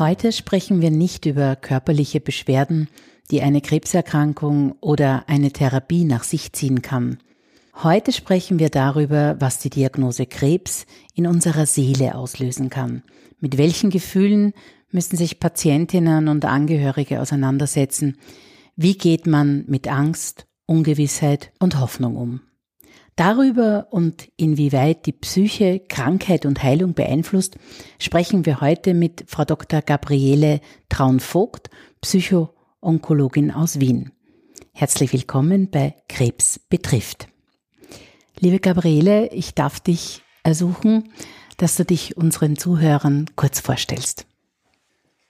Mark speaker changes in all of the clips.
Speaker 1: Heute sprechen wir nicht über körperliche Beschwerden, die eine Krebserkrankung oder eine Therapie nach sich ziehen kann. Heute sprechen wir darüber, was die Diagnose Krebs in unserer Seele auslösen kann. Mit welchen Gefühlen müssen sich Patientinnen und Angehörige auseinandersetzen? Wie geht man mit Angst, Ungewissheit und Hoffnung um? Darüber und inwieweit die Psyche Krankheit und Heilung beeinflusst, sprechen wir heute mit Frau Dr. Gabriele Traun-Vogt, Psychoonkologin aus Wien. Herzlich willkommen bei Krebs betrifft. Liebe Gabriele, ich darf dich ersuchen, dass du dich unseren Zuhörern kurz vorstellst.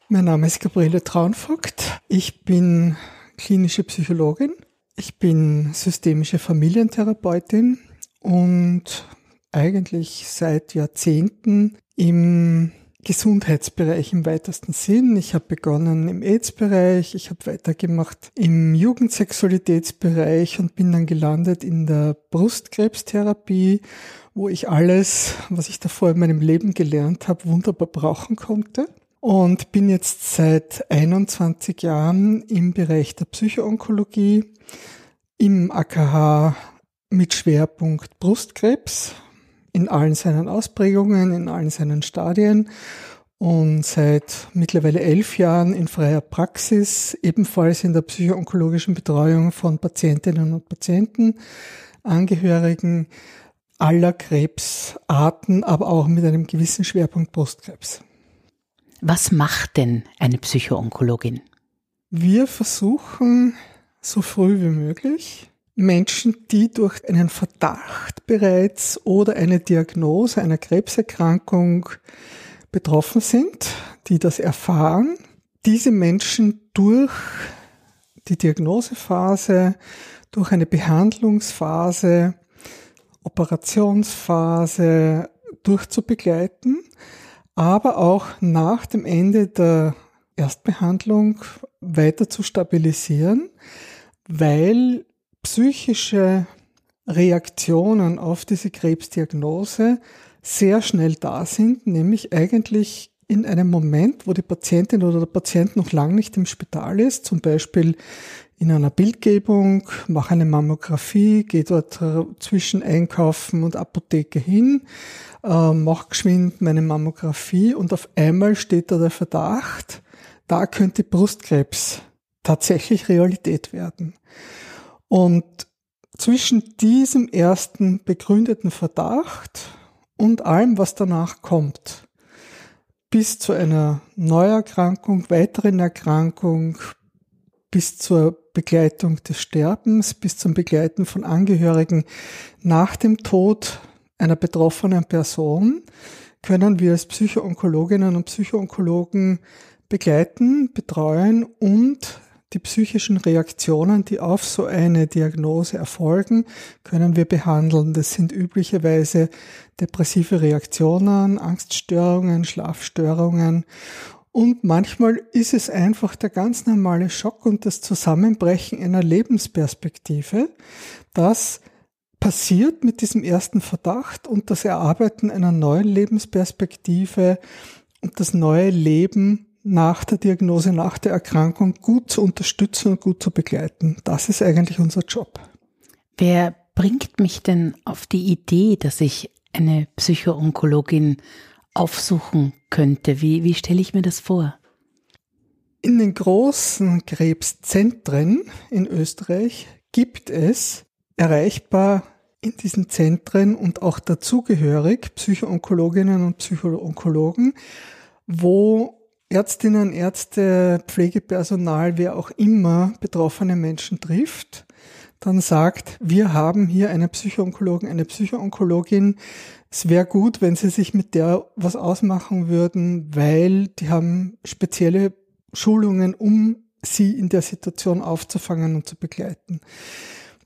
Speaker 2: Mein Name ist Gabriele Traunvogt. Ich bin klinische Psychologin ich bin systemische Familientherapeutin und eigentlich seit Jahrzehnten im Gesundheitsbereich im weitesten Sinn. Ich habe begonnen im AIDS-Bereich, ich habe weitergemacht im Jugendsexualitätsbereich und bin dann gelandet in der Brustkrebstherapie, wo ich alles, was ich davor in meinem Leben gelernt habe, wunderbar brauchen konnte. Und bin jetzt seit 21 Jahren im Bereich der Psychoonkologie im AKH mit Schwerpunkt Brustkrebs in allen seinen Ausprägungen, in allen seinen Stadien und seit mittlerweile elf Jahren in freier Praxis, ebenfalls in der psychoonkologischen Betreuung von Patientinnen und Patienten, Angehörigen aller Krebsarten, aber auch mit einem gewissen Schwerpunkt Brustkrebs.
Speaker 1: Was macht denn eine Psychoonkologin?
Speaker 2: Wir versuchen so früh wie möglich. Menschen, die durch einen Verdacht bereits oder eine Diagnose einer Krebserkrankung betroffen sind, die das erfahren, diese Menschen durch die Diagnosephase, durch eine Behandlungsphase, Operationsphase durchzubegleiten, aber auch nach dem Ende der Erstbehandlung weiter zu stabilisieren, weil psychische Reaktionen auf diese Krebsdiagnose sehr schnell da sind, nämlich eigentlich in einem Moment, wo die Patientin oder der Patient noch lange nicht im Spital ist, zum Beispiel in einer Bildgebung, mache eine Mammographie, gehe dort zwischen Einkaufen und Apotheke hin, äh, mache geschwind meine Mammographie und auf einmal steht da der Verdacht, da könnte Brustkrebs tatsächlich Realität werden. Und zwischen diesem ersten begründeten Verdacht und allem, was danach kommt, bis zu einer Neuerkrankung, weiteren Erkrankung, bis zur Begleitung des Sterbens, bis zum Begleiten von Angehörigen nach dem Tod einer betroffenen Person, können wir als Psychoonkologinnen und Psychoonkologen begleiten, betreuen und die psychischen Reaktionen, die auf so eine Diagnose erfolgen, können wir behandeln. Das sind üblicherweise depressive Reaktionen, Angststörungen, Schlafstörungen. Und manchmal ist es einfach der ganz normale Schock und das Zusammenbrechen einer Lebensperspektive, das passiert mit diesem ersten Verdacht und das Erarbeiten einer neuen Lebensperspektive und das neue Leben nach der Diagnose, nach der Erkrankung gut zu unterstützen und gut zu begleiten. Das ist eigentlich unser Job.
Speaker 1: Wer bringt mich denn auf die Idee, dass ich eine Psychoonkologin aufsuchen könnte? Wie, wie stelle ich mir das vor?
Speaker 2: In den großen Krebszentren in Österreich gibt es erreichbar in diesen Zentren und auch dazugehörig Psychoonkologinnen und Psychoonkologen, wo Ärztinnen, Ärzte, Pflegepersonal, wer auch immer betroffene Menschen trifft, dann sagt, wir haben hier einen Psychoonkologen, eine Psychoonkologin, es wäre gut, wenn sie sich mit der was ausmachen würden, weil die haben spezielle Schulungen, um sie in der Situation aufzufangen und zu begleiten.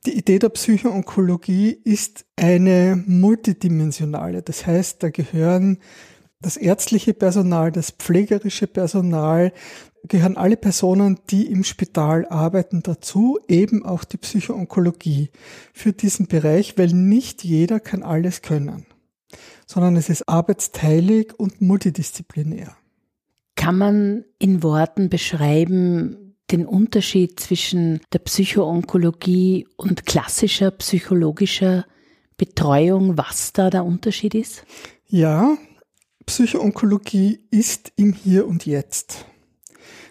Speaker 2: Die Idee der Psychoonkologie ist eine multidimensionale. Das heißt, da gehören das ärztliche Personal, das pflegerische Personal, gehören alle Personen, die im Spital arbeiten, dazu, eben auch die Psychoonkologie für diesen Bereich, weil nicht jeder kann alles können, sondern es ist arbeitsteilig und multidisziplinär.
Speaker 1: Kann man in Worten beschreiben den Unterschied zwischen der Psychoonkologie und klassischer psychologischer Betreuung, was da der Unterschied ist?
Speaker 2: Ja, Psychoonkologie ist im Hier und Jetzt.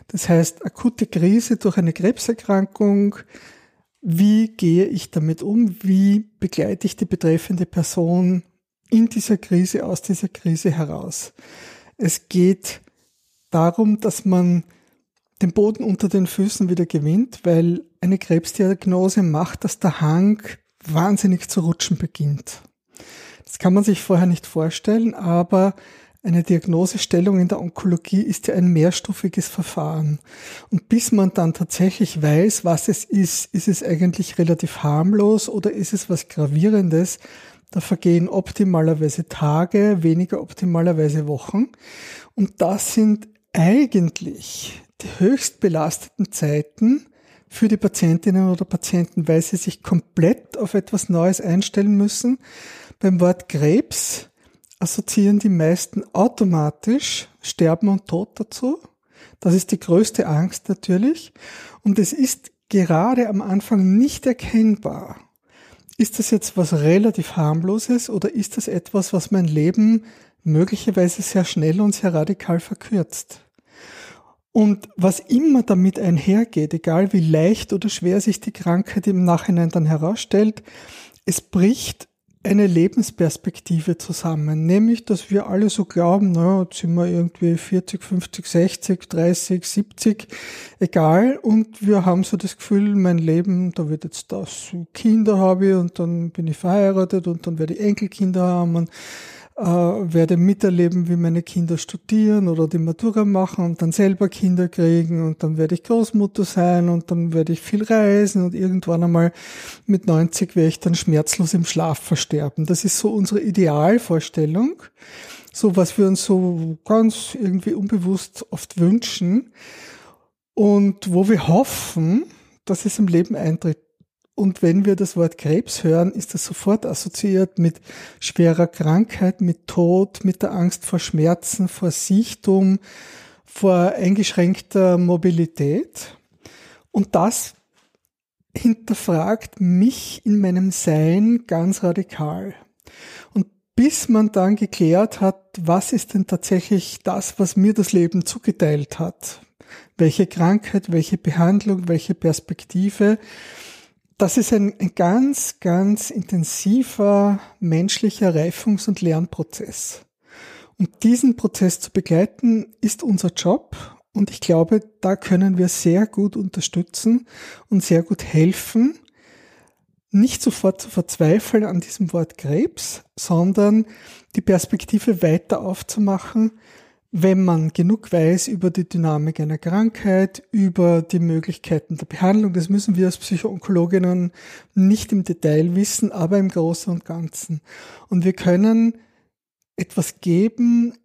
Speaker 2: Das heißt, akute Krise durch eine Krebserkrankung, wie gehe ich damit um? Wie begleite ich die betreffende Person in dieser Krise, aus dieser Krise heraus? Es geht darum, dass man den Boden unter den Füßen wieder gewinnt, weil eine Krebsdiagnose macht, dass der Hang wahnsinnig zu rutschen beginnt. Das kann man sich vorher nicht vorstellen, aber eine Diagnosestellung in der Onkologie ist ja ein mehrstufiges Verfahren. Und bis man dann tatsächlich weiß, was es ist, ist es eigentlich relativ harmlos oder ist es was Gravierendes, da vergehen optimalerweise Tage, weniger optimalerweise Wochen. Und das sind eigentlich die höchst belasteten Zeiten für die Patientinnen oder Patienten, weil sie sich komplett auf etwas Neues einstellen müssen. Beim Wort Krebs assoziieren die meisten automatisch Sterben und Tod dazu. Das ist die größte Angst natürlich. Und es ist gerade am Anfang nicht erkennbar. Ist das jetzt was relativ harmloses oder ist das etwas, was mein Leben möglicherweise sehr schnell und sehr radikal verkürzt? Und was immer damit einhergeht, egal wie leicht oder schwer sich die Krankheit im Nachhinein dann herausstellt, es bricht eine Lebensperspektive zusammen, nämlich, dass wir alle so glauben, na, jetzt sind wir irgendwie 40, 50, 60, 30, 70, egal, und wir haben so das Gefühl, mein Leben, da wird jetzt das, Kinder habe ich und dann bin ich verheiratet und dann werde ich Enkelkinder haben und äh, werde miterleben, wie meine Kinder studieren oder die Matura machen und dann selber Kinder kriegen und dann werde ich Großmutter sein und dann werde ich viel reisen und irgendwann einmal mit 90 werde ich dann schmerzlos im Schlaf versterben. Das ist so unsere Idealvorstellung, so was wir uns so ganz irgendwie unbewusst oft wünschen und wo wir hoffen, dass es im Leben eintritt. Und wenn wir das Wort Krebs hören, ist das sofort assoziiert mit schwerer Krankheit, mit Tod, mit der Angst vor Schmerzen, vor Sichtum, vor eingeschränkter Mobilität. Und das hinterfragt mich in meinem Sein ganz radikal. Und bis man dann geklärt hat, was ist denn tatsächlich das, was mir das Leben zugeteilt hat, welche Krankheit, welche Behandlung, welche Perspektive, das ist ein, ein ganz, ganz intensiver menschlicher Reifungs- und Lernprozess. Und diesen Prozess zu begleiten, ist unser Job. Und ich glaube, da können wir sehr gut unterstützen und sehr gut helfen, nicht sofort zu verzweifeln an diesem Wort Krebs, sondern die Perspektive weiter aufzumachen, wenn man genug weiß über die Dynamik einer Krankheit, über die Möglichkeiten der Behandlung, das müssen wir als Psychoonkologinnen nicht im Detail wissen, aber im Großen und Ganzen. Und wir können etwas geben,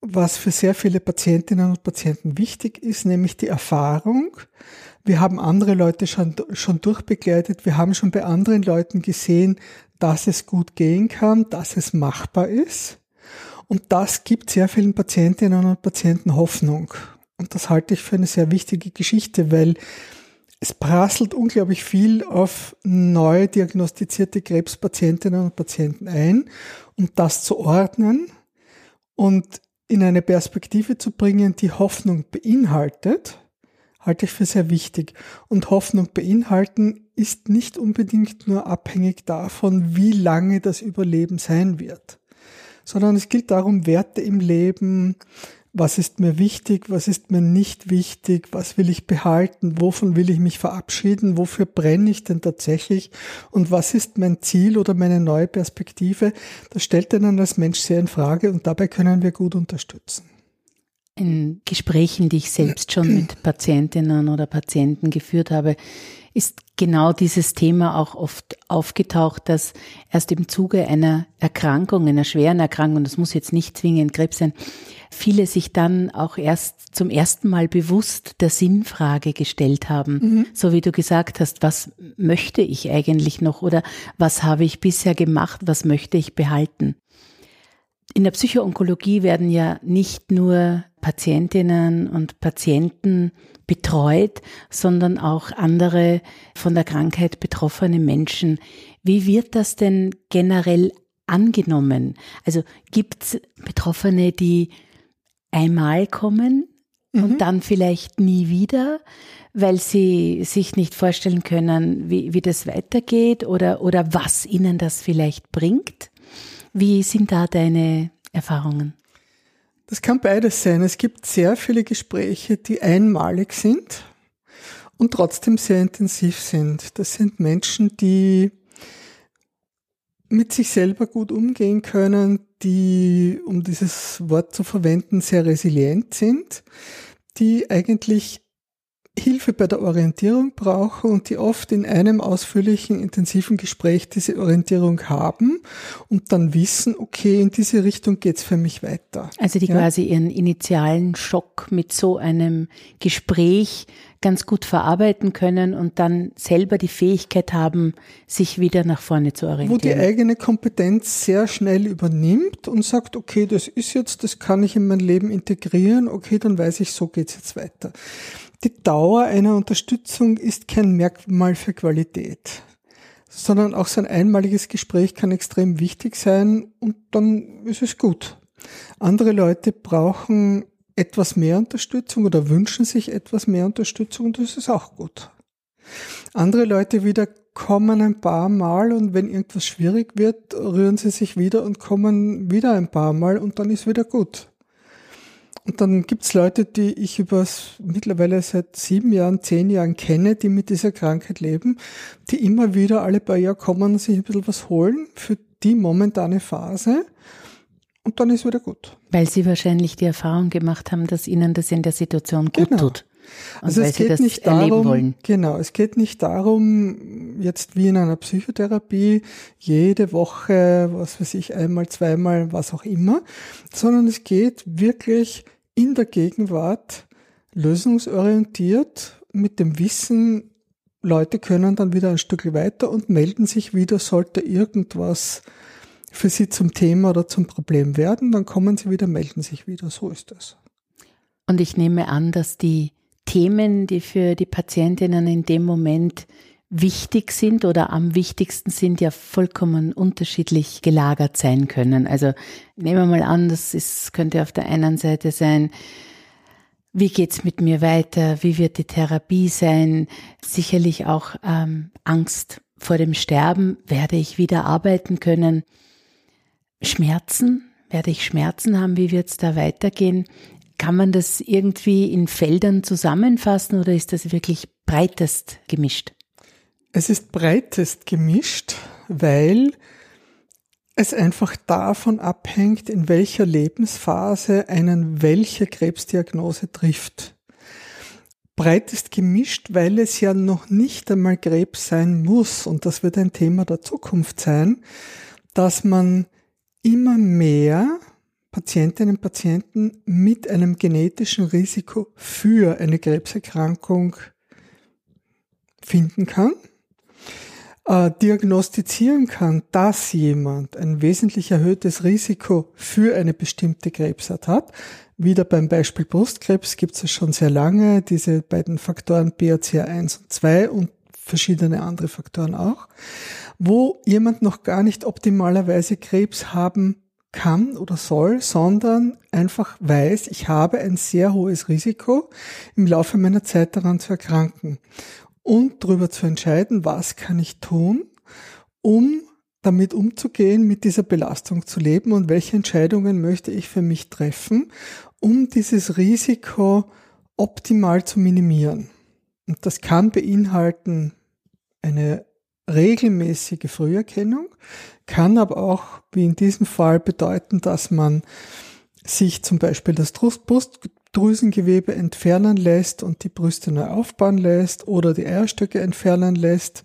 Speaker 2: was für sehr viele Patientinnen und Patienten wichtig ist, nämlich die Erfahrung. Wir haben andere Leute schon, schon durchbegleitet, wir haben schon bei anderen Leuten gesehen, dass es gut gehen kann, dass es machbar ist. Und das gibt sehr vielen Patientinnen und Patienten Hoffnung. Und das halte ich für eine sehr wichtige Geschichte, weil es prasselt unglaublich viel auf neu diagnostizierte Krebspatientinnen und Patienten ein, um das zu ordnen und in eine Perspektive zu bringen, die Hoffnung beinhaltet, halte ich für sehr wichtig. Und Hoffnung beinhalten ist nicht unbedingt nur abhängig davon, wie lange das Überleben sein wird sondern es gilt darum, Werte im Leben, was ist mir wichtig, was ist mir nicht wichtig, was will ich behalten, wovon will ich mich verabschieden, wofür brenne ich denn tatsächlich? Und was ist mein Ziel oder meine neue Perspektive, das stellt einen als Mensch sehr in Frage und dabei können wir gut unterstützen.
Speaker 1: In Gesprächen, die ich selbst schon mit Patientinnen oder Patienten geführt habe, ist genau dieses Thema auch oft aufgetaucht, dass erst im Zuge einer Erkrankung, einer schweren Erkrankung, das muss jetzt nicht zwingend Krebs sein, viele sich dann auch erst zum ersten Mal bewusst der Sinnfrage gestellt haben. Mhm. So wie du gesagt hast, was möchte ich eigentlich noch oder was habe ich bisher gemacht, was möchte ich behalten? In der Psychoonkologie werden ja nicht nur Patientinnen und Patienten betreut, sondern auch andere von der Krankheit betroffene Menschen. Wie wird das denn generell angenommen? Also gibt es Betroffene, die einmal kommen mhm. und dann vielleicht nie wieder, weil sie sich nicht vorstellen können, wie, wie das weitergeht oder, oder was ihnen das vielleicht bringt? Wie sind da deine Erfahrungen?
Speaker 2: Das kann beides sein. Es gibt sehr viele Gespräche, die einmalig sind und trotzdem sehr intensiv sind. Das sind Menschen, die mit sich selber gut umgehen können, die, um dieses Wort zu verwenden, sehr resilient sind, die eigentlich Hilfe bei der Orientierung brauchen und die oft in einem ausführlichen, intensiven Gespräch diese Orientierung haben und dann wissen, okay, in diese Richtung geht's für mich weiter.
Speaker 1: Also die ja? quasi ihren initialen Schock mit so einem Gespräch ganz gut verarbeiten können und dann selber die Fähigkeit haben, sich wieder nach vorne zu orientieren.
Speaker 2: Wo die eigene Kompetenz sehr schnell übernimmt und sagt, okay, das ist jetzt, das kann ich in mein Leben integrieren, okay, dann weiß ich, so geht's jetzt weiter. Die Dauer einer Unterstützung ist kein Merkmal für Qualität, sondern auch so ein einmaliges Gespräch kann extrem wichtig sein und dann ist es gut. Andere Leute brauchen etwas mehr Unterstützung oder wünschen sich etwas mehr Unterstützung und das ist auch gut. Andere Leute wieder kommen ein paar Mal und wenn irgendwas schwierig wird, rühren sie sich wieder und kommen wieder ein paar Mal und dann ist wieder gut. Und dann gibt's Leute, die ich über mittlerweile seit sieben Jahren, zehn Jahren kenne, die mit dieser Krankheit leben, die immer wieder alle paar Jahre kommen und sich ein bisschen was holen für die momentane Phase und dann ist wieder gut.
Speaker 1: Weil sie wahrscheinlich die Erfahrung gemacht haben, dass ihnen das in der Situation gut genau. tut.
Speaker 2: Und also es geht nicht darum, genau, es geht nicht darum, jetzt wie in einer Psychotherapie jede Woche, was weiß ich, einmal, zweimal, was auch immer, sondern es geht wirklich in der Gegenwart lösungsorientiert mit dem Wissen, Leute können dann wieder ein Stück weiter und melden sich wieder, sollte irgendwas für sie zum Thema oder zum Problem werden, dann kommen sie wieder, melden sich wieder. So ist das.
Speaker 1: Und ich nehme an, dass die Themen, die für die Patientinnen in dem Moment wichtig sind oder am wichtigsten sind, ja vollkommen unterschiedlich gelagert sein können. Also nehmen wir mal an, das ist, könnte auf der einen Seite sein, wie geht's mit mir weiter? Wie wird die Therapie sein? Sicherlich auch ähm, Angst vor dem Sterben. Werde ich wieder arbeiten können? Schmerzen? Werde ich Schmerzen haben? Wie wird es da weitergehen? Kann man das irgendwie in Feldern zusammenfassen oder ist das wirklich breitest gemischt?
Speaker 2: Es ist breitest gemischt, weil es einfach davon abhängt, in welcher Lebensphase einen welche Krebsdiagnose trifft. Breitest gemischt, weil es ja noch nicht einmal Krebs sein muss, und das wird ein Thema der Zukunft sein, dass man immer mehr Patientinnen und Patienten mit einem genetischen Risiko für eine Krebserkrankung finden kann, äh, diagnostizieren kann, dass jemand ein wesentlich erhöhtes Risiko für eine bestimmte Krebsart hat. Wieder beim Beispiel Brustkrebs gibt es schon sehr lange diese beiden Faktoren BRCA1 und 2 und verschiedene andere Faktoren auch, wo jemand noch gar nicht optimalerweise Krebs haben kann oder soll, sondern einfach weiß, ich habe ein sehr hohes Risiko, im Laufe meiner Zeit daran zu erkranken. Und darüber zu entscheiden, was kann ich tun, um damit umzugehen, mit dieser Belastung zu leben und welche Entscheidungen möchte ich für mich treffen, um dieses Risiko optimal zu minimieren. Und das kann beinhalten eine regelmäßige Früherkennung, kann aber auch, wie in diesem Fall, bedeuten, dass man sich zum Beispiel das Brustdrüsengewebe entfernen lässt und die Brüste neu aufbauen lässt oder die Eierstöcke entfernen lässt.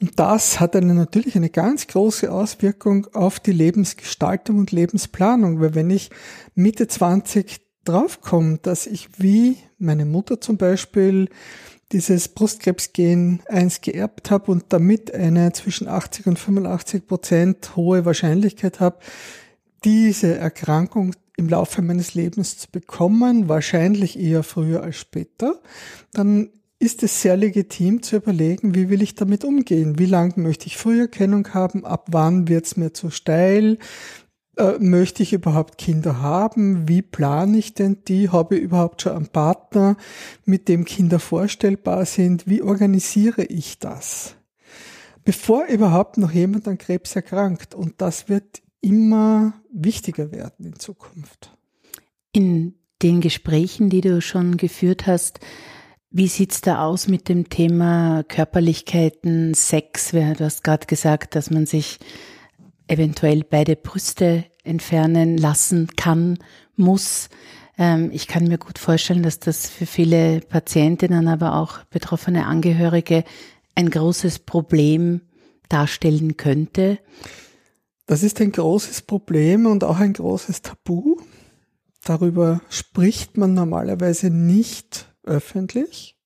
Speaker 2: Und das hat eine, natürlich eine ganz große Auswirkung auf die Lebensgestaltung und Lebensplanung, weil wenn ich Mitte 20 draufkomme, dass ich wie meine Mutter zum Beispiel dieses Brustkrebsgen 1 geerbt habe und damit eine zwischen 80 und 85 Prozent hohe Wahrscheinlichkeit habe, diese Erkrankung im Laufe meines Lebens zu bekommen, wahrscheinlich eher früher als später, dann ist es sehr legitim zu überlegen, wie will ich damit umgehen? Wie lange möchte ich Früherkennung haben? Ab wann wird es mir zu steil? Äh, möchte ich überhaupt Kinder haben? Wie plane ich denn die? Habe ich überhaupt schon einen Partner, mit dem Kinder vorstellbar sind? Wie organisiere ich das? Bevor überhaupt noch jemand an Krebs erkrankt. Und das wird immer wichtiger werden in Zukunft.
Speaker 1: In den Gesprächen, die du schon geführt hast, wie sieht's da aus mit dem Thema Körperlichkeiten, Sex? Du hast gerade gesagt, dass man sich eventuell beide Brüste entfernen lassen kann, muss. Ähm, ich kann mir gut vorstellen, dass das für viele Patientinnen, aber auch betroffene Angehörige ein großes Problem darstellen könnte.
Speaker 2: Das ist ein großes Problem und auch ein großes Tabu. Darüber spricht man normalerweise nicht öffentlich.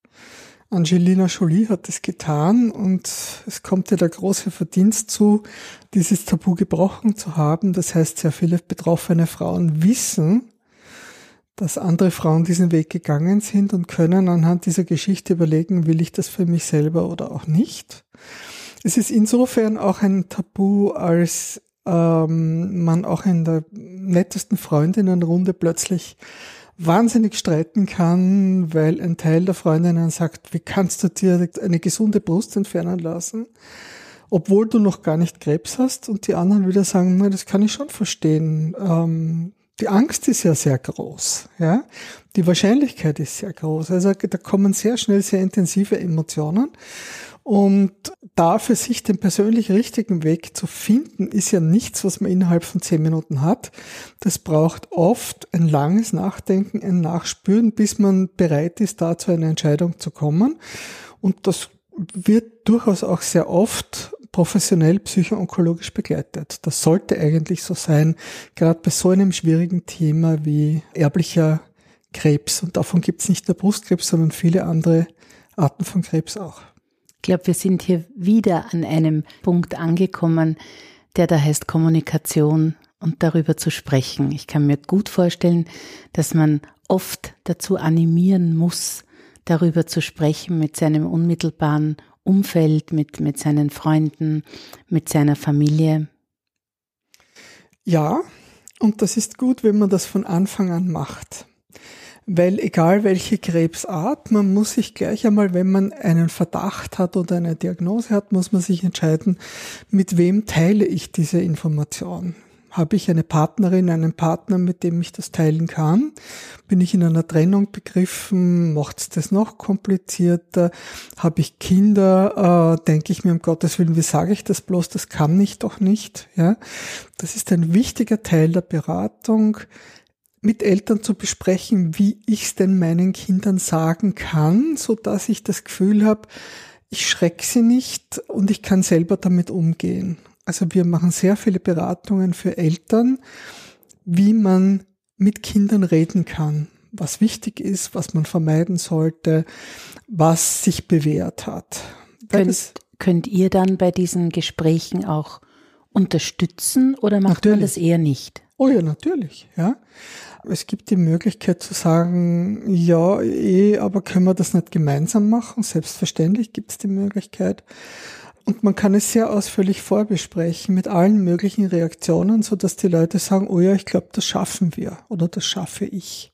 Speaker 2: Angelina Jolie hat es getan und es kommt ihr der große Verdienst zu, dieses Tabu gebrochen zu haben. Das heißt, sehr viele betroffene Frauen wissen, dass andere Frauen diesen Weg gegangen sind und können anhand dieser Geschichte überlegen, will ich das für mich selber oder auch nicht. Es ist insofern auch ein Tabu, als ähm, man auch in der nettesten Freundinnenrunde plötzlich wahnsinnig streiten kann, weil ein Teil der Freundinnen sagt, wie kannst du dir eine gesunde Brust entfernen lassen, obwohl du noch gar nicht Krebs hast und die anderen wieder sagen, na, das kann ich schon verstehen. Ähm, die Angst ist ja sehr groß, ja. Die Wahrscheinlichkeit ist sehr groß. Also da kommen sehr schnell sehr intensive Emotionen. Und da für sich den persönlich richtigen Weg zu finden, ist ja nichts, was man innerhalb von zehn Minuten hat. Das braucht oft ein langes Nachdenken, ein Nachspüren, bis man bereit ist, da zu einer Entscheidung zu kommen. Und das wird durchaus auch sehr oft professionell psychoonkologisch begleitet. Das sollte eigentlich so sein, gerade bei so einem schwierigen Thema wie erblicher Krebs. Und davon gibt es nicht nur Brustkrebs, sondern viele andere Arten von Krebs auch.
Speaker 1: Ich glaube, wir sind hier wieder an einem Punkt angekommen, der da heißt Kommunikation und darüber zu sprechen. Ich kann mir gut vorstellen, dass man oft dazu animieren muss, darüber zu sprechen mit seinem unmittelbaren Umfeld, mit, mit seinen Freunden, mit seiner Familie.
Speaker 2: Ja, und das ist gut, wenn man das von Anfang an macht weil egal welche Krebsart, man muss sich gleich einmal, wenn man einen Verdacht hat oder eine Diagnose hat, muss man sich entscheiden, mit wem teile ich diese Information. Habe ich eine Partnerin, einen Partner, mit dem ich das teilen kann? Bin ich in einer Trennung begriffen? Macht es das noch komplizierter? Habe ich Kinder? Äh, denke ich mir um Gottes Willen, wie sage ich das bloß? Das kann ich doch nicht. Ja, das ist ein wichtiger Teil der Beratung mit Eltern zu besprechen, wie ich es denn meinen Kindern sagen kann, so dass ich das Gefühl habe, ich schrecke sie nicht und ich kann selber damit umgehen. Also wir machen sehr viele Beratungen für Eltern, wie man mit Kindern reden kann, was wichtig ist, was man vermeiden sollte, was sich bewährt hat.
Speaker 1: Könnt, könnt ihr dann bei diesen Gesprächen auch unterstützen oder macht natürlich. man das eher nicht?
Speaker 2: Oh ja, natürlich, ja. Es gibt die Möglichkeit zu sagen, ja, eh, aber können wir das nicht gemeinsam machen? Selbstverständlich gibt es die Möglichkeit. Und man kann es sehr ausführlich vorbesprechen mit allen möglichen Reaktionen, so dass die Leute sagen, oh ja, ich glaube, das schaffen wir oder das schaffe ich.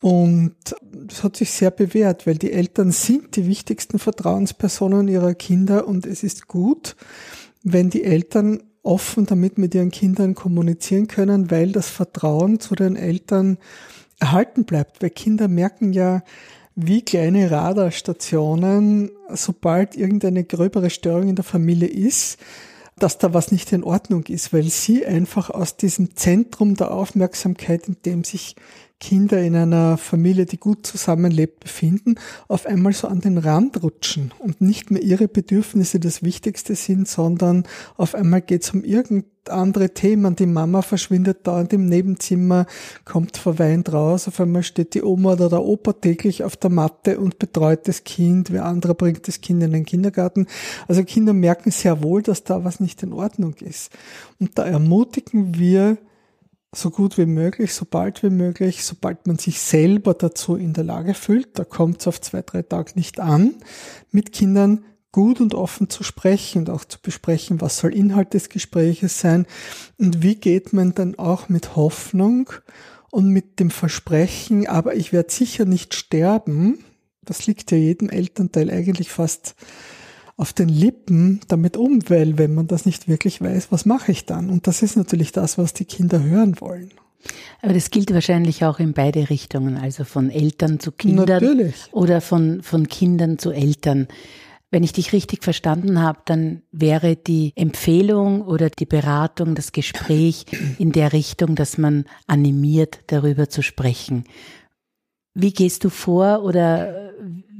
Speaker 2: Und das hat sich sehr bewährt, weil die Eltern sind die wichtigsten Vertrauenspersonen ihrer Kinder und es ist gut, wenn die Eltern offen damit mit ihren Kindern kommunizieren können, weil das Vertrauen zu den Eltern erhalten bleibt, weil Kinder merken ja, wie kleine Radarstationen, sobald irgendeine gröbere Störung in der Familie ist, dass da was nicht in Ordnung ist, weil sie einfach aus diesem Zentrum der Aufmerksamkeit, in dem sich Kinder in einer Familie, die gut zusammenlebt, befinden, auf einmal so an den Rand rutschen und nicht mehr ihre Bedürfnisse das Wichtigste sind, sondern auf einmal geht es um irgendein andere Themen. Die Mama verschwindet da in dem Nebenzimmer, kommt verweint raus, auf einmal steht die Oma oder der Opa täglich auf der Matte und betreut das Kind, wer anderer bringt das Kind in den Kindergarten. Also Kinder merken sehr wohl, dass da was nicht in Ordnung ist. Und da ermutigen wir, so gut wie möglich, so bald wie möglich, sobald man sich selber dazu in der Lage fühlt, da kommt es auf zwei, drei Tage nicht an, mit Kindern gut und offen zu sprechen und auch zu besprechen, was soll Inhalt des Gespräches sein und wie geht man dann auch mit Hoffnung und mit dem Versprechen, aber ich werde sicher nicht sterben, das liegt ja jedem Elternteil eigentlich fast auf den Lippen damit um, weil wenn man das nicht wirklich weiß, was mache ich dann? Und das ist natürlich das, was die Kinder hören wollen.
Speaker 1: Aber das gilt wahrscheinlich auch in beide Richtungen, also von Eltern zu Kindern
Speaker 2: natürlich.
Speaker 1: oder von, von Kindern zu Eltern. Wenn ich dich richtig verstanden habe, dann wäre die Empfehlung oder die Beratung, das Gespräch in der Richtung, dass man animiert, darüber zu sprechen. Wie gehst du vor oder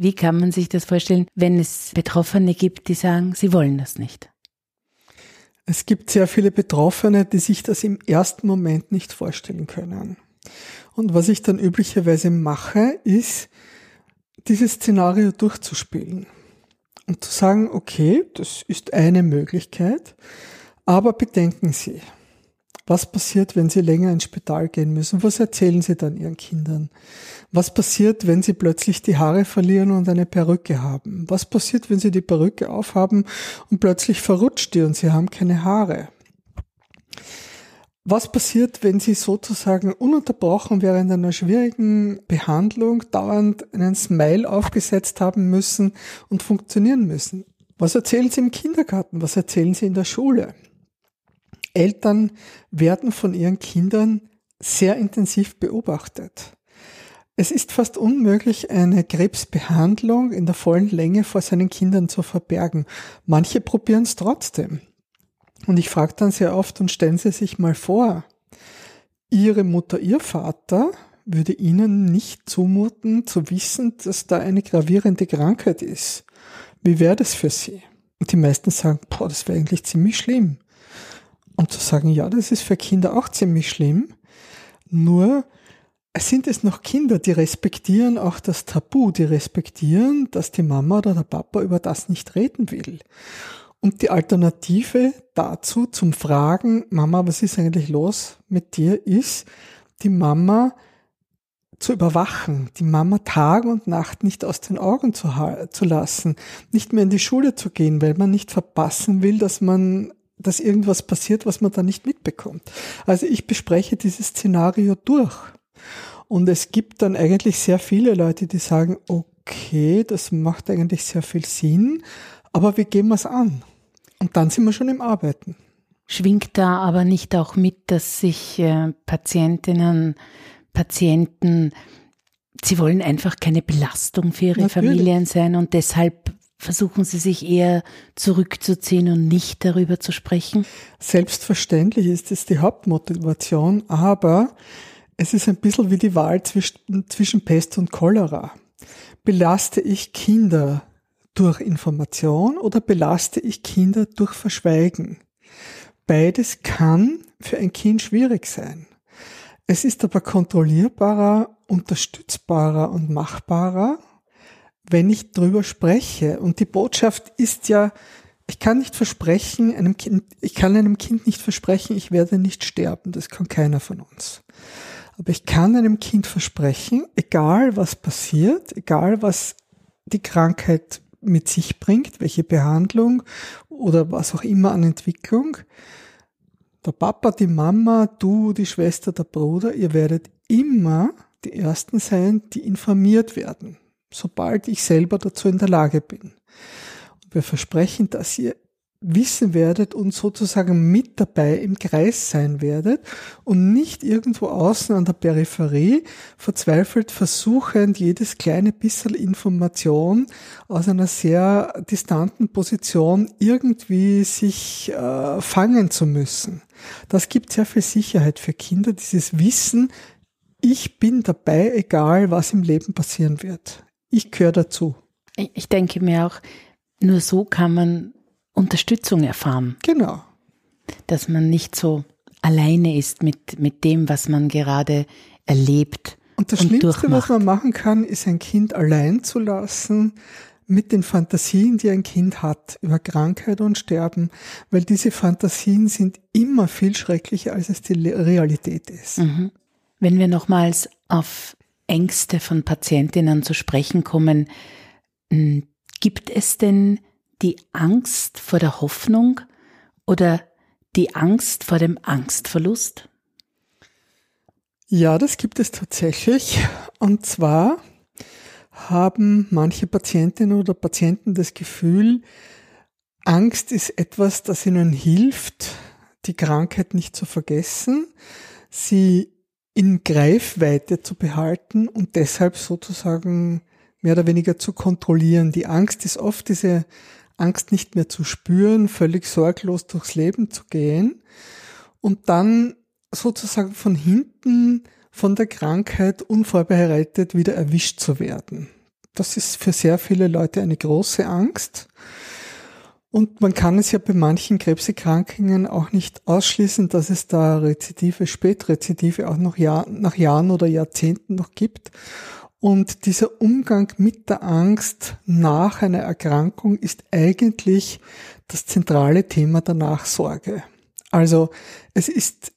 Speaker 1: wie kann man sich das vorstellen, wenn es Betroffene gibt, die sagen, sie wollen das nicht?
Speaker 2: Es gibt sehr viele Betroffene, die sich das im ersten Moment nicht vorstellen können. Und was ich dann üblicherweise mache, ist, dieses Szenario durchzuspielen und zu sagen, okay, das ist eine Möglichkeit, aber bedenken Sie, was passiert, wenn Sie länger ins Spital gehen müssen? Was erzählen Sie dann Ihren Kindern? Was passiert, wenn Sie plötzlich die Haare verlieren und eine Perücke haben? Was passiert, wenn Sie die Perücke aufhaben und plötzlich verrutscht die und Sie haben keine Haare? Was passiert, wenn Sie sozusagen ununterbrochen während einer schwierigen Behandlung dauernd einen Smile aufgesetzt haben müssen und funktionieren müssen? Was erzählen Sie im Kindergarten? Was erzählen Sie in der Schule? Eltern werden von ihren Kindern sehr intensiv beobachtet. Es ist fast unmöglich, eine Krebsbehandlung in der vollen Länge vor seinen Kindern zu verbergen. Manche probieren es trotzdem. Und ich frage dann sehr oft und stellen Sie sich mal vor, Ihre Mutter, Ihr Vater würde Ihnen nicht zumuten, zu wissen, dass da eine gravierende Krankheit ist. Wie wäre das für Sie? Und die meisten sagen, boah, das wäre eigentlich ziemlich schlimm und zu sagen, ja, das ist für Kinder auch ziemlich schlimm. Nur sind es noch Kinder, die respektieren auch das Tabu, die respektieren, dass die Mama oder der Papa über das nicht reden will. Und die Alternative dazu zum Fragen, Mama, was ist eigentlich los mit dir, ist, die Mama zu überwachen, die Mama Tag und Nacht nicht aus den Augen zu, zu lassen, nicht mehr in die Schule zu gehen, weil man nicht verpassen will, dass man dass irgendwas passiert, was man da nicht mitbekommt. Also ich bespreche dieses Szenario durch. Und es gibt dann eigentlich sehr viele Leute, die sagen, okay, das macht eigentlich sehr viel Sinn, aber wie gehen wir es an? Und dann sind wir schon im Arbeiten.
Speaker 1: Schwingt da aber nicht auch mit, dass sich äh, Patientinnen, Patienten, sie wollen einfach keine Belastung für ihre Natürlich. Familien sein und deshalb versuchen Sie sich eher zurückzuziehen und nicht darüber zu sprechen?
Speaker 2: Selbstverständlich ist es die Hauptmotivation, aber es ist ein bisschen wie die Wahl zwischen, Pest und Cholera. Belaste ich Kinder durch Information oder belaste ich Kinder durch Verschweigen? Beides kann für ein Kind schwierig sein. Es ist aber kontrollierbarer, unterstützbarer und machbarer wenn ich drüber spreche. Und die Botschaft ist ja, ich kann nicht versprechen, einem Kind, ich kann einem Kind nicht versprechen, ich werde nicht sterben. Das kann keiner von uns. Aber ich kann einem Kind versprechen, egal was passiert, egal was die Krankheit mit sich bringt, welche Behandlung oder was auch immer an Entwicklung, der Papa, die Mama, du, die Schwester, der Bruder, ihr werdet immer die Ersten sein, die informiert werden sobald ich selber dazu in der Lage bin. Und wir versprechen, dass ihr wissen werdet und sozusagen mit dabei im Kreis sein werdet und nicht irgendwo außen an der Peripherie verzweifelt versuchend jedes kleine bisschen Information aus einer sehr distanten Position irgendwie sich äh, fangen zu müssen. Das gibt sehr viel Sicherheit für Kinder, dieses Wissen, ich bin dabei, egal was im Leben passieren wird. Ich gehöre dazu.
Speaker 1: Ich denke mir auch, nur so kann man Unterstützung erfahren.
Speaker 2: Genau.
Speaker 1: Dass man nicht so alleine ist mit, mit dem, was man gerade erlebt.
Speaker 2: Und das und Schlimmste, durchmacht. was man machen kann, ist ein Kind allein zu lassen mit den Fantasien, die ein Kind hat über Krankheit und Sterben, weil diese Fantasien sind immer viel schrecklicher, als es die Realität ist. Mhm.
Speaker 1: Wenn wir nochmals auf Ängste von Patientinnen zu sprechen kommen, hm, gibt es denn die Angst vor der Hoffnung oder die Angst vor dem Angstverlust?
Speaker 2: Ja, das gibt es tatsächlich. Und zwar haben manche Patientinnen oder Patienten das Gefühl, Angst ist etwas, das ihnen hilft, die Krankheit nicht zu vergessen, sie in Greifweite zu behalten und deshalb sozusagen mehr oder weniger zu kontrollieren. Die Angst ist oft diese Angst nicht mehr zu spüren, völlig sorglos durchs Leben zu gehen und dann sozusagen von hinten von der Krankheit unvorbereitet wieder erwischt zu werden. Das ist für sehr viele Leute eine große Angst. Und man kann es ja bei manchen Krebserkrankungen auch nicht ausschließen, dass es da Rezidive, Spätrezidive auch noch Jahr, nach Jahren oder Jahrzehnten noch gibt. Und dieser Umgang mit der Angst nach einer Erkrankung ist eigentlich das zentrale Thema der Nachsorge. Also es ist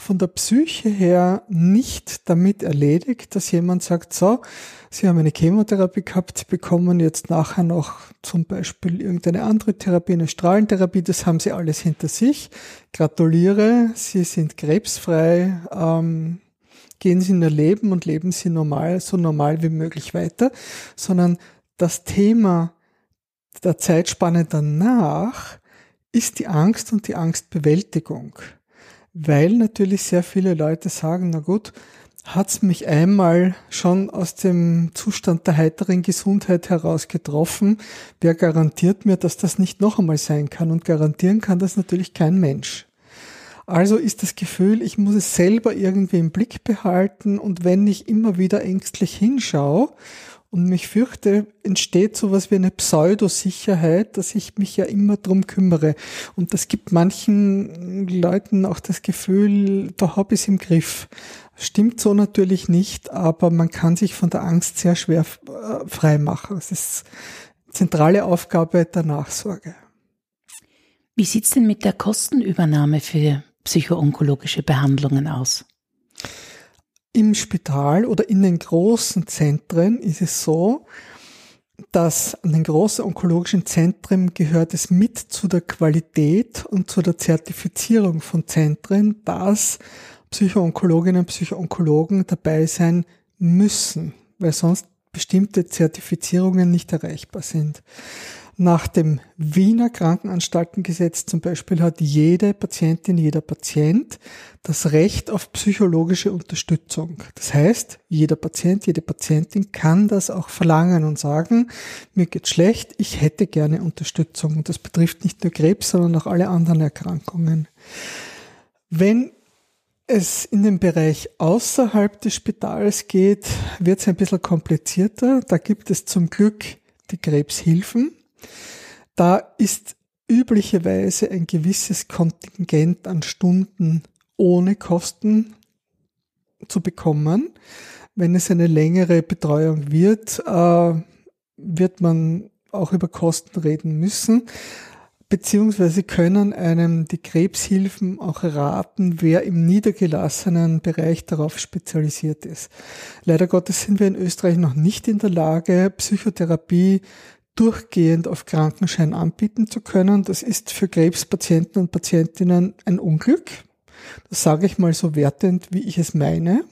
Speaker 2: von der Psyche her nicht damit erledigt, dass jemand sagt, so, Sie haben eine Chemotherapie gehabt, Sie bekommen jetzt nachher noch zum Beispiel irgendeine andere Therapie, eine Strahlentherapie, das haben Sie alles hinter sich. Gratuliere, Sie sind krebsfrei, ähm, gehen Sie in Ihr Leben und leben Sie normal, so normal wie möglich weiter, sondern das Thema der Zeitspanne danach ist die Angst und die Angstbewältigung. Weil natürlich sehr viele Leute sagen, na gut, hat's mich einmal schon aus dem Zustand der heiteren Gesundheit heraus getroffen. Wer garantiert mir, dass das nicht noch einmal sein kann? Und garantieren kann das natürlich kein Mensch. Also ist das Gefühl, ich muss es selber irgendwie im Blick behalten und wenn ich immer wieder ängstlich hinschaue und mich fürchte, entsteht sowas wie eine Pseudosicherheit, dass ich mich ja immer drum kümmere. Und das gibt manchen Leuten auch das Gefühl, da habe ich es im Griff. Stimmt so natürlich nicht, aber man kann sich von der Angst sehr schwer äh, frei machen. Das ist zentrale Aufgabe der Nachsorge.
Speaker 1: Wie sieht's denn mit der Kostenübernahme für psychoonkologische Behandlungen aus?
Speaker 2: Im Spital oder in den großen Zentren ist es so, dass an den großen onkologischen Zentren gehört es mit zu der Qualität und zu der Zertifizierung von Zentren, dass Psychoonkologinnen und Psychoonkologen dabei sein müssen, weil sonst bestimmte Zertifizierungen nicht erreichbar sind. Nach dem Wiener Krankenanstaltengesetz zum Beispiel hat jede Patientin, jeder Patient das Recht auf psychologische Unterstützung. Das heißt, jeder Patient, jede Patientin kann das auch verlangen und sagen, mir geht schlecht, ich hätte gerne Unterstützung. Und das betrifft nicht nur Krebs, sondern auch alle anderen Erkrankungen. Wenn es in den Bereich außerhalb des Spitals geht, wird es ein bisschen komplizierter. Da gibt es zum Glück die Krebshilfen. Da ist üblicherweise ein gewisses Kontingent an Stunden ohne Kosten zu bekommen. Wenn es eine längere Betreuung wird, äh, wird man auch über Kosten reden müssen, beziehungsweise können einem die Krebshilfen auch raten, wer im niedergelassenen Bereich darauf spezialisiert ist. Leider Gottes sind wir in Österreich noch nicht in der Lage, Psychotherapie durchgehend auf Krankenschein anbieten zu können. Das ist für Krebspatienten und Patientinnen ein Unglück. Das sage ich mal so wertend, wie ich es meine,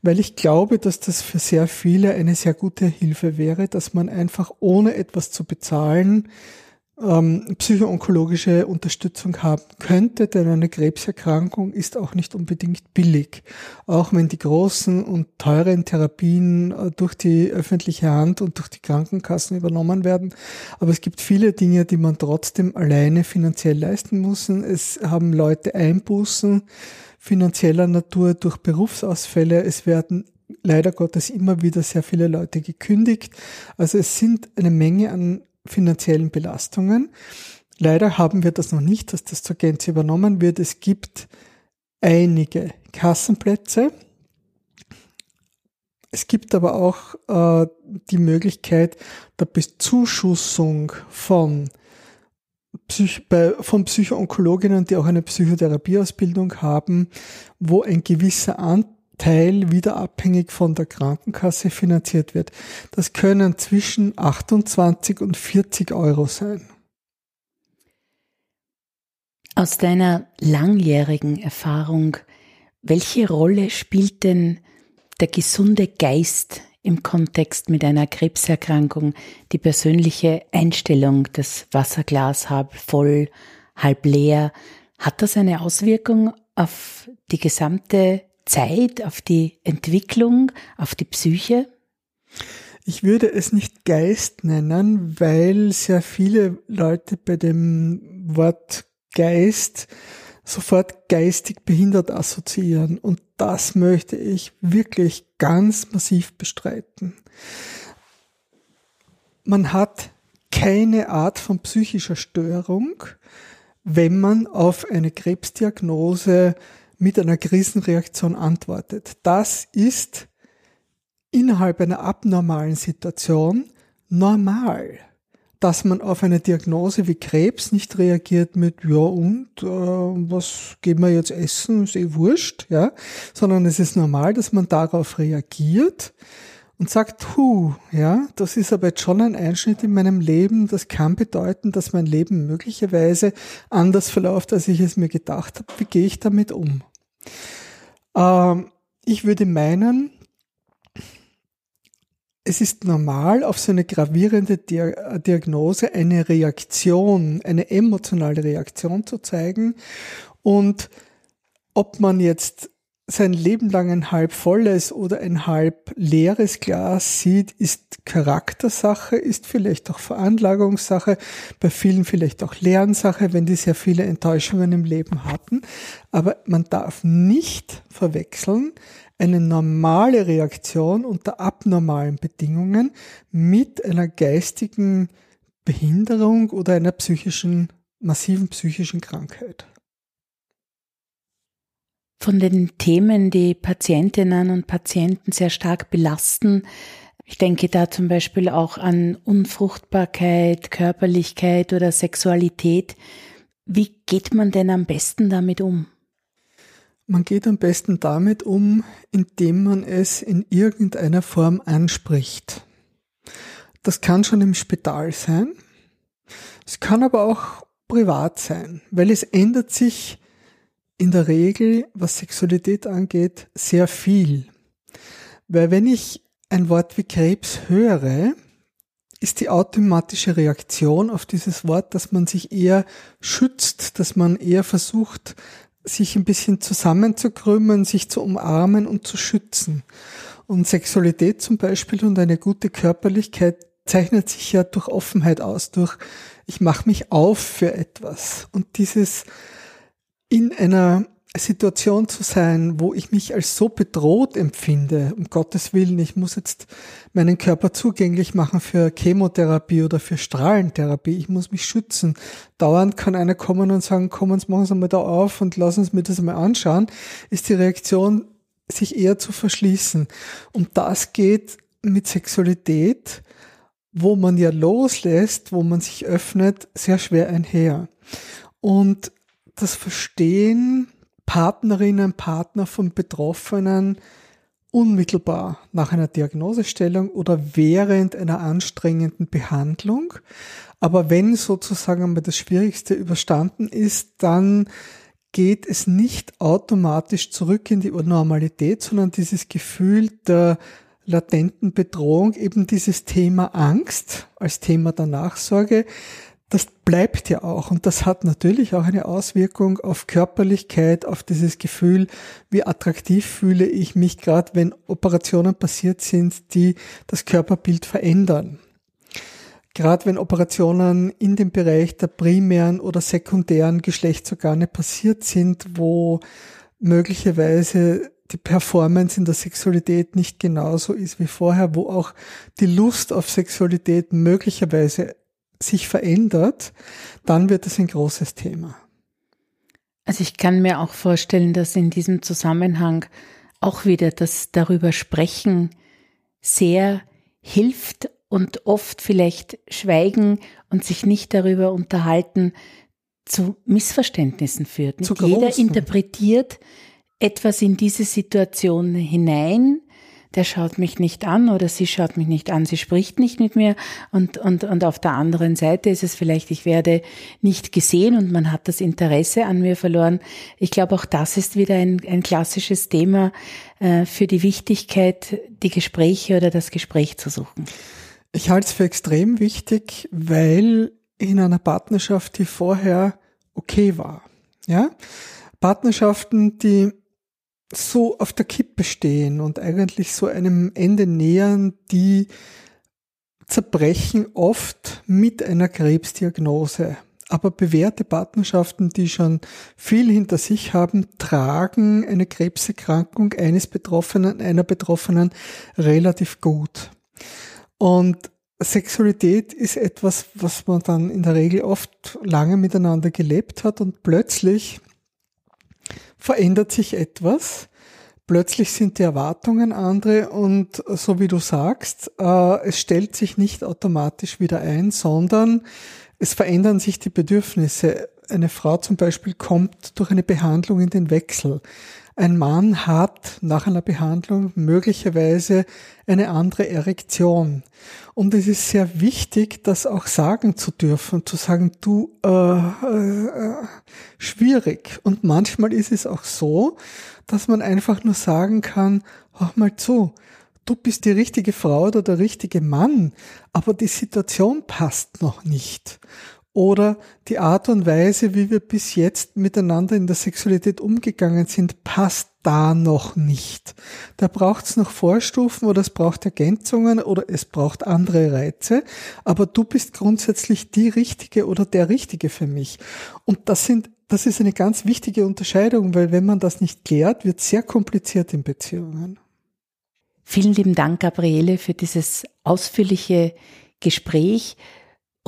Speaker 2: weil ich glaube, dass das für sehr viele eine sehr gute Hilfe wäre, dass man einfach ohne etwas zu bezahlen ähm, psychoonkologische Unterstützung haben könnte, denn eine Krebserkrankung ist auch nicht unbedingt billig. Auch wenn die großen und teuren Therapien äh, durch die öffentliche Hand und durch die Krankenkassen übernommen werden. Aber es gibt viele Dinge, die man trotzdem alleine finanziell leisten muss. Es haben Leute Einbußen finanzieller Natur durch Berufsausfälle. Es werden leider Gottes immer wieder sehr viele Leute gekündigt. Also es sind eine Menge an finanziellen Belastungen. Leider haben wir das noch nicht, dass das zur Gänze übernommen wird. Es gibt einige Kassenplätze. Es gibt aber auch äh, die Möglichkeit der Bezuschussung von, Psych bei, von Psychoonkologinnen, die auch eine Psychotherapieausbildung haben, wo ein gewisser Anteil Teil wieder abhängig von der Krankenkasse finanziert wird. Das können zwischen 28 und 40 Euro sein.
Speaker 1: Aus deiner langjährigen Erfahrung, welche Rolle spielt denn der gesunde Geist im Kontext mit einer Krebserkrankung, die persönliche Einstellung, das Wasserglas halb voll, halb leer, hat das eine Auswirkung auf die gesamte Zeit, auf die Entwicklung, auf die Psyche?
Speaker 2: Ich würde es nicht Geist nennen, weil sehr viele Leute bei dem Wort Geist sofort geistig behindert assoziieren. Und das möchte ich wirklich ganz massiv bestreiten. Man hat keine Art von psychischer Störung, wenn man auf eine Krebsdiagnose mit einer Krisenreaktion antwortet. Das ist innerhalb einer abnormalen Situation normal. Dass man auf eine Diagnose wie Krebs nicht reagiert mit, ja und, äh, was gehen wir jetzt essen, ist eh wurscht, ja, sondern es ist normal, dass man darauf reagiert und sagt, hu, ja, das ist aber jetzt schon ein Einschnitt in meinem Leben, das kann bedeuten, dass mein Leben möglicherweise anders verläuft, als ich es mir gedacht habe. Wie gehe ich damit um? Ähm, ich würde meinen, es ist normal, auf so eine gravierende Diagnose eine Reaktion, eine emotionale Reaktion zu zeigen. Und ob man jetzt sein Leben lang ein halb volles oder ein halb leeres Glas sieht, ist Charaktersache, ist vielleicht auch Veranlagungssache, bei vielen vielleicht auch Lernsache, wenn die sehr viele Enttäuschungen im Leben hatten. Aber man darf nicht verwechseln eine normale Reaktion unter abnormalen Bedingungen mit einer geistigen Behinderung oder einer psychischen, massiven psychischen Krankheit.
Speaker 1: Von den Themen, die Patientinnen und Patienten sehr stark belasten, ich denke da zum Beispiel auch an Unfruchtbarkeit, Körperlichkeit oder Sexualität. Wie geht man denn am besten damit um?
Speaker 2: Man geht am besten damit um, indem man es in irgendeiner Form anspricht. Das kann schon im Spital sein. Es kann aber auch privat sein, weil es ändert sich in der Regel, was Sexualität angeht, sehr viel. Weil wenn ich ein Wort wie Krebs höre, ist die automatische Reaktion auf dieses Wort, dass man sich eher schützt, dass man eher versucht, sich ein bisschen zusammenzukrümmen, sich zu umarmen und zu schützen. Und Sexualität zum Beispiel und eine gute Körperlichkeit zeichnet sich ja durch Offenheit aus, durch ich mache mich auf für etwas. Und dieses in einer Situation zu sein, wo ich mich als so bedroht empfinde, um Gottes Willen, ich muss jetzt meinen Körper zugänglich machen für Chemotherapie oder für Strahlentherapie, ich muss mich schützen. Dauernd kann einer kommen und sagen, Sie, machen Sie mal da auf und lassen Sie mir das mal anschauen, ist die Reaktion, sich eher zu verschließen. Und das geht mit Sexualität, wo man ja loslässt, wo man sich öffnet, sehr schwer einher. Und das Verstehen Partnerinnen, Partner von Betroffenen unmittelbar nach einer Diagnosestellung oder während einer anstrengenden Behandlung. Aber wenn sozusagen einmal das Schwierigste überstanden ist, dann geht es nicht automatisch zurück in die Normalität, sondern dieses Gefühl der latenten Bedrohung, eben dieses Thema Angst als Thema der Nachsorge, das bleibt ja auch und das hat natürlich auch eine Auswirkung auf Körperlichkeit, auf dieses Gefühl, wie attraktiv fühle ich mich gerade, wenn Operationen passiert sind, die das Körperbild verändern. Gerade wenn Operationen in dem Bereich der primären oder sekundären Geschlechtsorgane passiert sind, wo möglicherweise die Performance in der Sexualität nicht genauso ist wie vorher, wo auch die Lust auf Sexualität möglicherweise sich verändert, dann wird es ein großes Thema.
Speaker 1: Also ich kann mir auch vorstellen, dass in diesem Zusammenhang auch wieder das darüber sprechen sehr hilft und oft vielleicht schweigen und sich nicht darüber unterhalten zu Missverständnissen führt. Zu Jeder interpretiert etwas in diese Situation hinein der schaut mich nicht an oder sie schaut mich nicht an, sie spricht nicht mit mir und, und, und auf der anderen Seite ist es vielleicht, ich werde nicht gesehen und man hat das Interesse an mir verloren. Ich glaube, auch das ist wieder ein, ein klassisches Thema äh, für die Wichtigkeit, die Gespräche oder das Gespräch zu suchen.
Speaker 2: Ich halte es für extrem wichtig, weil in einer Partnerschaft, die vorher okay war, ja, Partnerschaften, die so auf der Kippe stehen und eigentlich so einem Ende nähern, die zerbrechen oft mit einer Krebsdiagnose. Aber bewährte Partnerschaften, die schon viel hinter sich haben, tragen eine Krebserkrankung eines Betroffenen, einer Betroffenen relativ gut. Und Sexualität ist etwas, was man dann in der Regel oft lange miteinander gelebt hat und plötzlich verändert sich etwas. Plötzlich sind die Erwartungen andere und so wie du sagst, äh, es stellt sich nicht automatisch wieder ein, sondern es verändern sich die Bedürfnisse. Eine Frau zum Beispiel kommt durch eine Behandlung in den Wechsel. Ein Mann hat nach einer Behandlung möglicherweise eine andere Erektion. Und es ist sehr wichtig, das auch sagen zu dürfen, zu sagen, du, äh, äh, schwierig. Und manchmal ist es auch so, dass man einfach nur sagen kann, hör mal zu, du bist die richtige Frau oder der richtige Mann, aber die Situation passt noch nicht oder die Art und Weise, wie wir bis jetzt miteinander in der Sexualität umgegangen sind, passt da noch nicht. Da braucht es noch Vorstufen oder es braucht Ergänzungen oder es braucht andere Reize, aber du bist grundsätzlich die Richtige oder der Richtige für mich. Und das sind das ist eine ganz wichtige Unterscheidung, weil wenn man das nicht klärt, wird sehr kompliziert in Beziehungen.
Speaker 1: Vielen lieben Dank, Gabriele, für dieses ausführliche Gespräch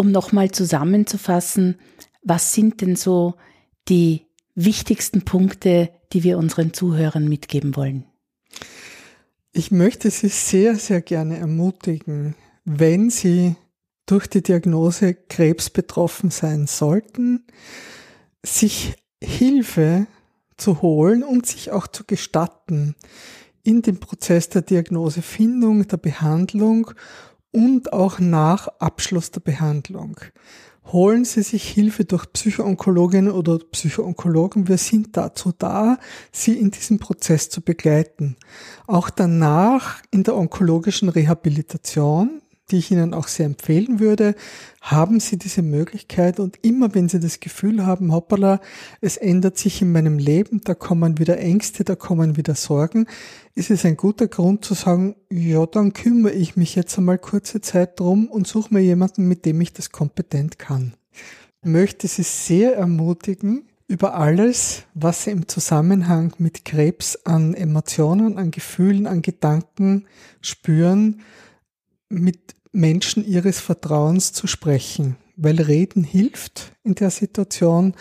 Speaker 1: um nochmal zusammenzufassen, was sind denn so die wichtigsten Punkte, die wir unseren Zuhörern mitgeben wollen?
Speaker 2: Ich möchte Sie sehr, sehr gerne ermutigen, wenn Sie durch die Diagnose Krebs betroffen sein sollten, sich Hilfe zu holen und sich auch zu gestatten in dem Prozess der Diagnosefindung, der Behandlung und auch nach Abschluss der Behandlung. Holen Sie sich Hilfe durch Psychoonkologin oder Psychoonkologen. Wir sind dazu da, Sie in diesem Prozess zu begleiten. Auch danach in der onkologischen Rehabilitation die ich Ihnen auch sehr empfehlen würde, haben Sie diese Möglichkeit und immer wenn Sie das Gefühl haben, hoppala, es ändert sich in meinem Leben, da kommen wieder Ängste, da kommen wieder Sorgen, ist es ein guter Grund zu sagen, ja, dann kümmere ich mich jetzt einmal kurze Zeit drum und suche mir jemanden, mit dem ich das kompetent kann. Ich möchte Sie sehr ermutigen, über alles, was Sie im Zusammenhang mit Krebs an Emotionen, an Gefühlen, an Gedanken spüren, mit Menschen ihres Vertrauens zu sprechen, weil Reden hilft in der Situation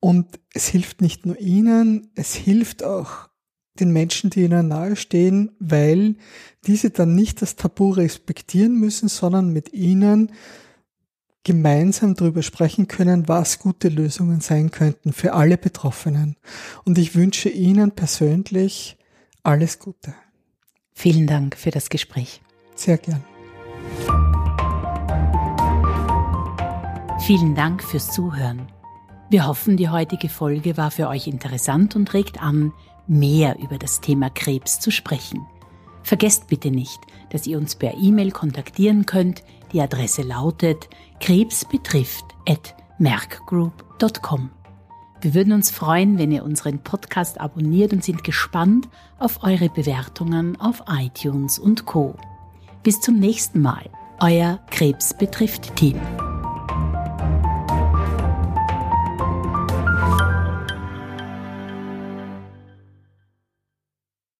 Speaker 2: und es hilft nicht nur ihnen, es hilft auch den Menschen, die ihnen nahestehen, weil diese dann nicht das Tabu respektieren müssen, sondern mit ihnen gemeinsam darüber sprechen können, was gute Lösungen sein könnten für alle Betroffenen. Und ich wünsche Ihnen persönlich alles Gute.
Speaker 1: Vielen Dank für das Gespräch.
Speaker 2: Sehr gern.
Speaker 1: Vielen Dank fürs Zuhören. Wir hoffen, die heutige Folge war für euch interessant und regt an, mehr über das Thema Krebs zu sprechen. Vergesst bitte nicht, dass ihr uns per E-Mail kontaktieren könnt. Die Adresse lautet krebsbetrifft@merckgroup.com. Wir würden uns freuen, wenn ihr unseren Podcast abonniert und sind gespannt auf eure Bewertungen auf iTunes und Co. Bis zum nächsten Mal, euer Krebs betrifft Team.